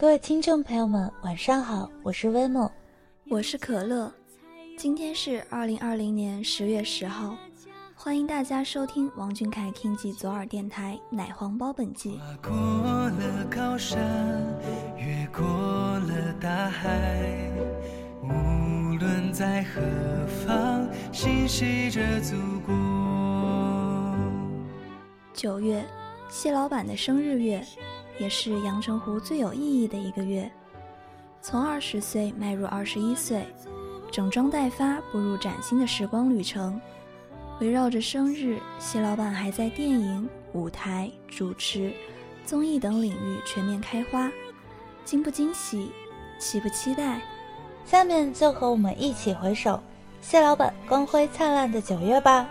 各位听众朋友们，晚上好，我是微梦，我是可乐，今天是二零二零年十月十号。欢迎大家收听王俊凯 King 记左耳电台奶黄包本季。跨过了高山，越过了大海，无论在何方，心系着祖国。九月，谢老板的生日月，也是阳澄湖最有意义的一个月。从二十岁迈入二十一岁，整装待发，步入崭新的时光旅程。围绕着生日，谢老板还在电影、舞台、主持、综艺等领域全面开花，惊不惊喜，期不期待？下面就和我们一起回首谢老板光辉灿烂的九月吧。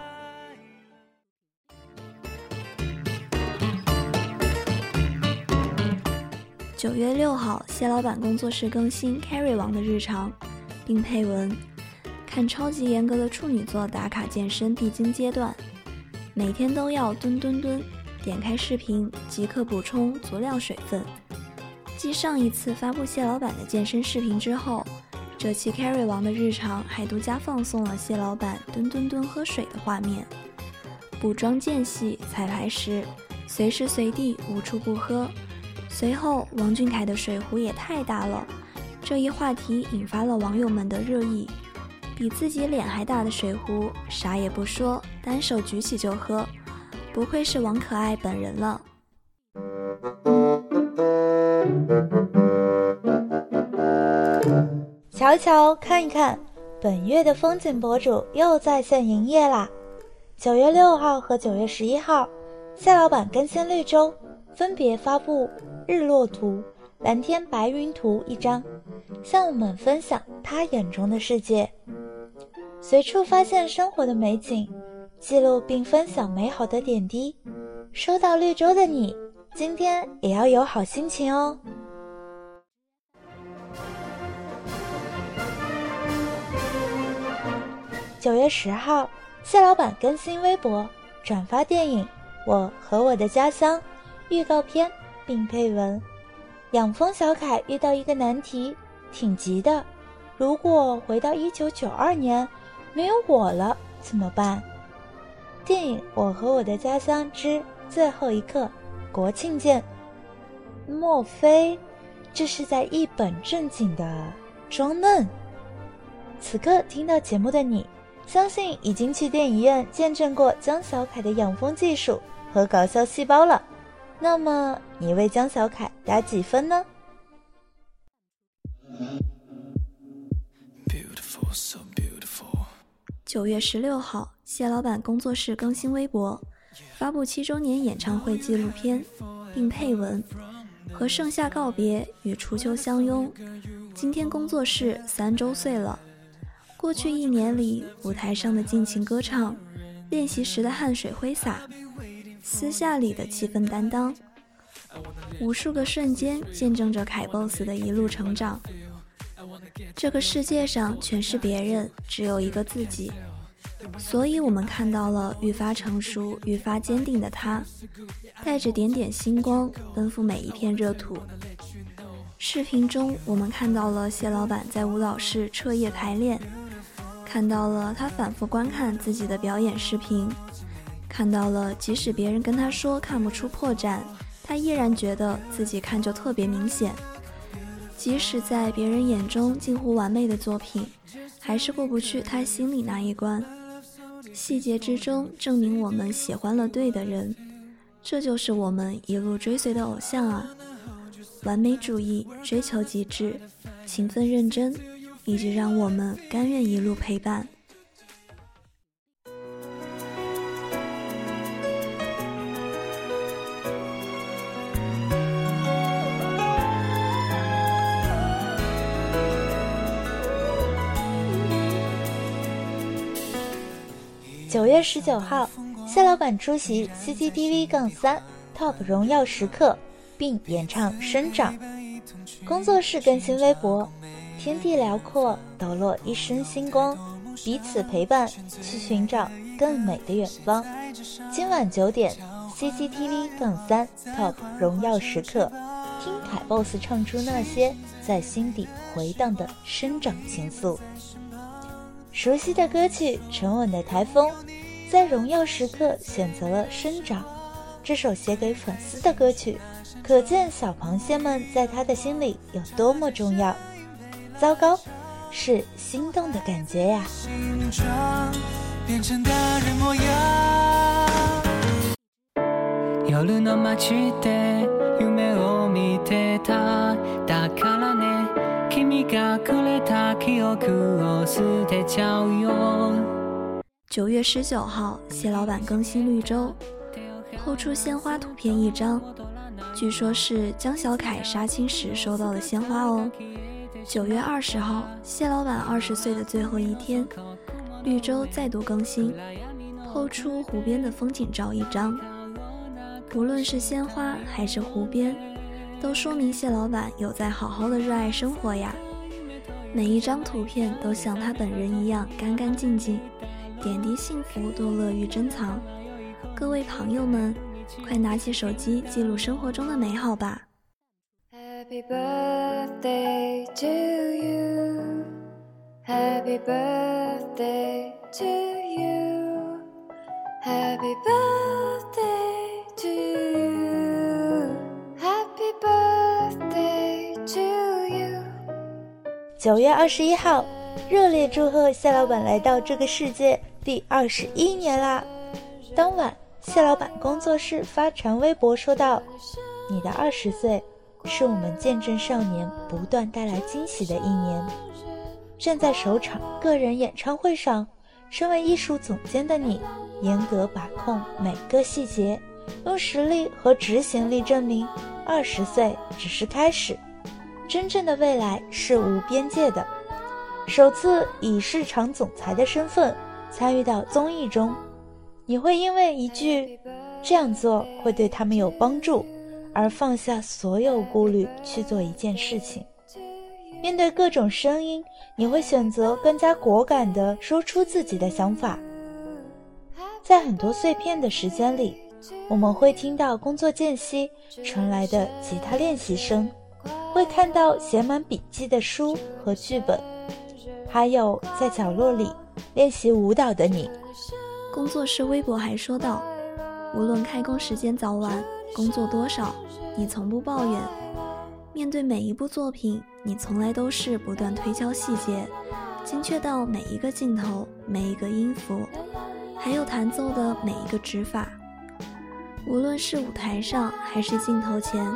九月六号，谢老板工作室更新 Carry 王的日常，并配文。看超级严格的处女座打卡健身必经阶段，每天都要蹲蹲蹲。点开视频即刻补充足量水分。继上一次发布谢老板的健身视频之后，这期 Carry 王的日常还独家放送了谢老板蹲蹲蹲喝水的画面。补妆间隙、彩排时，随时随地无处不喝。随后，王俊凯的水壶也太大了，这一话题引发了网友们的热议。比自己脸还大的水壶，啥也不说，单手举起就喝，不愧是王可爱本人了。瞧一瞧，看一看，本月的风景博主又在线营业啦！九月六号和九月十一号，谢老板更新绿洲，分别发布日落图、蓝天白云图一张，向我们分享他眼中的世界。随处发现生活的美景，记录并分享美好的点滴。收到绿洲的你，今天也要有好心情哦。九月十号，谢老板更新微博，转发电影《我和我的家乡》预告片，并配文：“养蜂小凯遇到一个难题，挺急的。如果回到一九九二年。”没有我了怎么办？电影《我和我的家乡之最后一刻》，国庆见。莫非这是在一本正经的装嫩？此刻听到节目的你，相信已经去电影院见证过江小凯的养蜂技术和搞笑细胞了。那么你为江小凯打几分呢？九月十六号，谢老板工作室更新微博，发布七周年演唱会纪录片，并配文：“和盛夏告别，与初秋相拥。今天工作室三周岁了。过去一年里，舞台上的尽情歌唱，练习时的汗水挥洒，私下里的气氛担当，无数个瞬间见证着凯 boss 的一路成长。”这个世界上全是别人，只有一个自己，所以我们看到了愈发成熟、愈发坚定的他，带着点点星光奔赴每一片热土。视频中，我们看到了谢老板在舞蹈室彻夜排练，看到了他反复观看自己的表演视频，看到了，即使别人跟他说看不出破绽，他依然觉得自己看就特别明显。即使在别人眼中近乎完美的作品，还是过不去他心里那一关。细节之中证明我们喜欢了对的人，这就是我们一路追随的偶像啊！完美主义，追求极致，勤奋认真，一直让我们甘愿一路陪伴。九月十九号，谢老板出席 CCTV 杠三 TOP 荣耀时刻，并演唱《生长》。工作室更新微博：天地辽阔，抖落一身星光，彼此陪伴，去寻找更美的远方。今晚九点，CCTV 杠三 TOP 荣耀时刻，听凯 boss 唱出那些在心底回荡的生长情愫。熟悉的歌曲，沉稳的台风，在荣耀时刻选择了《生长》这首写给粉丝的歌曲，可见小螃蟹们在他的心里有多么重要。糟糕，是心动的感觉呀。九月十九号，谢老板更新绿洲，后出鲜花图片一张，据说是江小凯杀青时收到的鲜花哦。九月二十号，谢老板二十岁的最后一天，绿洲再度更新，后出湖边的风景照一张。不论是鲜花还是湖边，都说明蟹老板有在好好的热爱生活呀。每一张图片都像他本人一样干干净净，点滴幸福都乐于珍藏。各位朋友们，快拿起手机记录生活中的美好吧！Happy birthday to you, Happy birthday to you, Happy birthday to you, 九月二十一号，热烈祝贺谢老板来到这个世界第二十一年啦！当晚，谢老板工作室发长微博说道：“你的二十岁，是我们见证少年不断带来惊喜的一年。站在首场个人演唱会上，身为艺术总监的你，严格把控每个细节，用实力和执行力证明，二十岁只是开始。”真正的未来是无边界的。首次以市场总裁的身份参与到综艺中，你会因为一句“这样做会对他们有帮助”而放下所有顾虑去做一件事情。面对各种声音，你会选择更加果敢地说出自己的想法。在很多碎片的时间里，我们会听到工作间隙传来的吉他练习声。会看到写满笔记的书和剧本，还有在角落里练习舞蹈的你。工作室微博还说道：“无论开工时间早晚，工作多少，你从不抱怨。面对每一部作品，你从来都是不断推敲细节，精确到每一个镜头、每一个音符，还有弹奏的每一个指法。无论是舞台上还是镜头前。”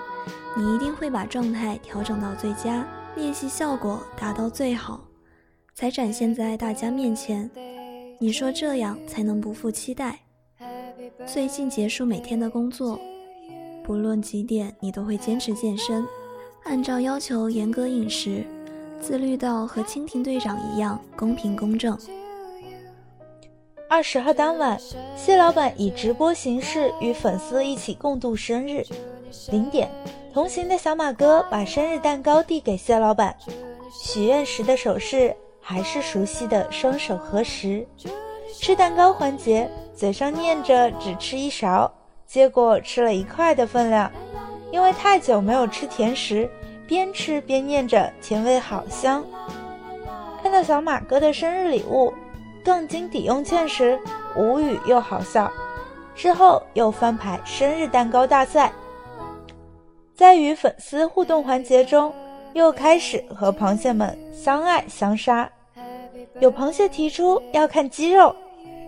你一定会把状态调整到最佳，练习效果达到最好，才展现在大家面前。你说这样才能不负期待。最近结束每天的工作，不论几点，你都会坚持健身，按照要求严格饮食，自律到和蜻蜓队长一样公平公正。二十号当晚，谢老板以直播形式与粉丝一起共度生日。零点。同行的小马哥把生日蛋糕递给谢老板，许愿时的手势还是熟悉的双手合十。吃蛋糕环节，嘴上念着只吃一勺，结果吃了一块的分量。因为太久没有吃甜食，边吃边念着甜味好香。看到小马哥的生日礼物——杠精抵用券时，无语又好笑。之后又翻牌生日蛋糕大赛。在与粉丝互动环节中，又开始和螃蟹们相爱相杀。有螃蟹提出要看肌肉，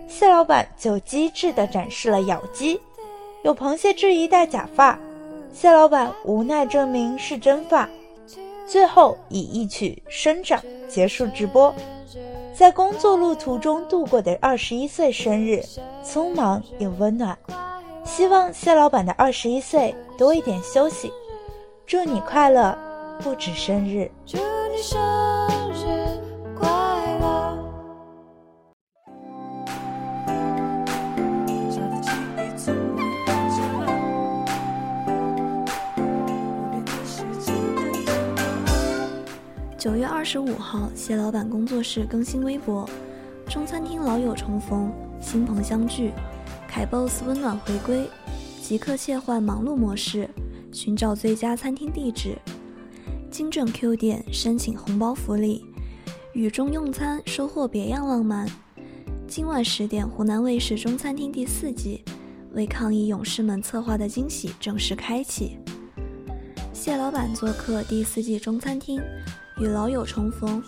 蟹老板就机智地展示了咬肌；有螃蟹质疑戴假发，蟹老板无奈证明是真发。最后以一曲《生长》结束直播。在工作路途中度过的二十一岁生日，匆忙又温暖。希望谢老板的二十一岁多一点休息。祝你快乐，不止生日。祝你生九月二十五号，蟹老板工作室更新微博：中餐厅老友重逢，新朋相聚，凯 boss 温暖回归，即刻切换忙碌模式，寻找最佳餐厅地址，精准 Q 点申请红包福利，雨中用餐收获别样浪漫。今晚十点，湖南卫视中餐厅第四季，为抗疫勇士们策划的惊喜正式开启。蟹老板做客第四季中餐厅。与老友重逢，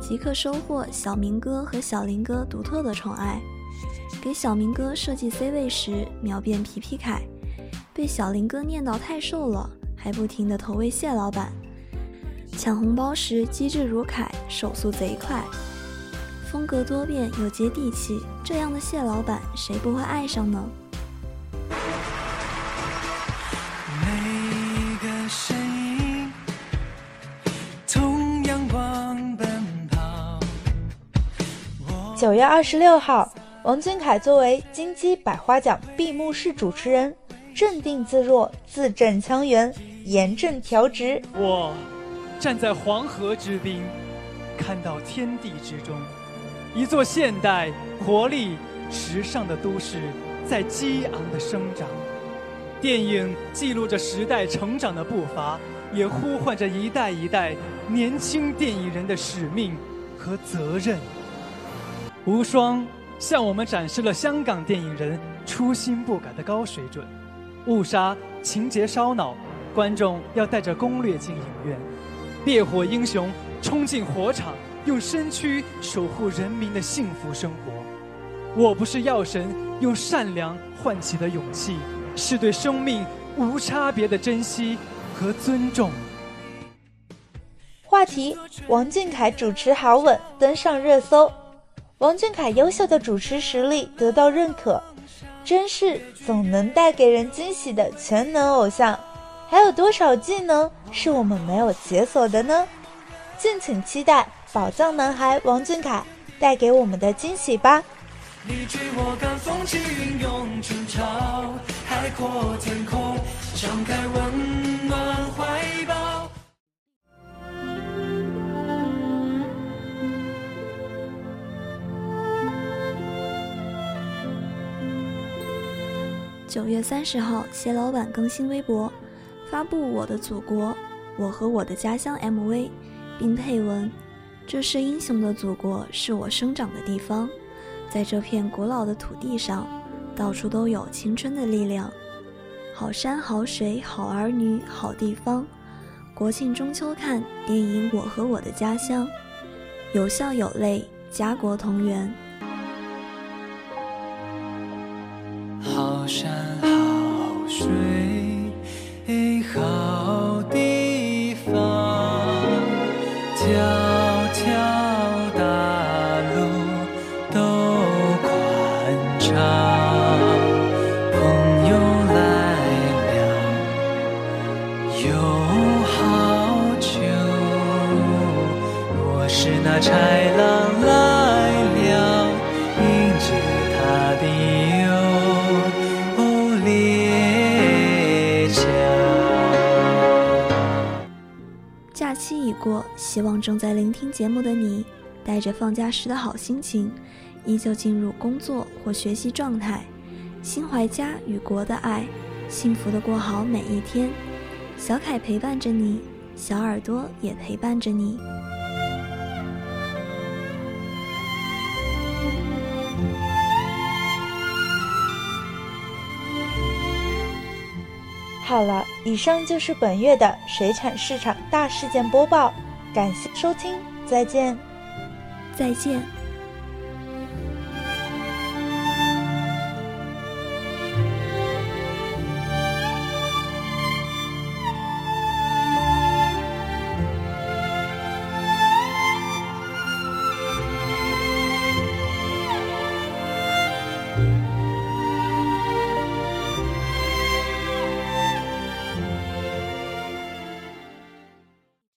即刻收获小明哥和小林哥独特的宠爱。给小明哥设计 C 位时，秒变皮皮凯；被小林哥念叨太瘦了，还不停的投喂蟹老板。抢红包时机智如凯，手速贼快，风格多变又接地气。这样的蟹老板，谁不会爱上呢？九月二十六号，王俊凯作为金鸡百花奖闭幕式主持人，镇定自若，字正腔圆，严正调直。我站在黄河之滨，看到天地之中，一座现代、活力、时尚的都市在激昂的生长。电影记录着时代成长的步伐，也呼唤着一代一代年轻电影人的使命和责任。无双向我们展示了香港电影人初心不改的高水准。误杀情节烧脑，观众要带着攻略进影院。烈火英雄冲进火场，用身躯守护人民的幸福生活。我不是药神，用善良唤起的勇气，是对生命无差别的珍惜和尊重。话题：王俊凯主持好稳，登上热搜。王俊凯优秀的主持实力得到认可，真是总能带给人惊喜的全能偶像。还有多少技能是我们没有解锁的呢？敬请期待宝藏男孩王俊凯带给我们的惊喜吧！你追我赶，风起云涌，春潮，海阔天空，敞开温暖怀九月三十号，谢老板更新微博，发布《我的祖国，我和我的家乡》MV，并配文：“这是英雄的祖国，是我生长的地方。在这片古老的土地上，到处都有青春的力量。好山好水好儿女好地方。国庆中秋看电影《我和我的家乡》，有笑有泪，家国同源。”聆听节目的你，带着放假时的好心情，依旧进入工作或学习状态，心怀家与国的爱，幸福的过好每一天。小凯陪伴着你，小耳朵也陪伴着你。好了，以上就是本月的水产市场大事件播报，感谢收听，再见。再见。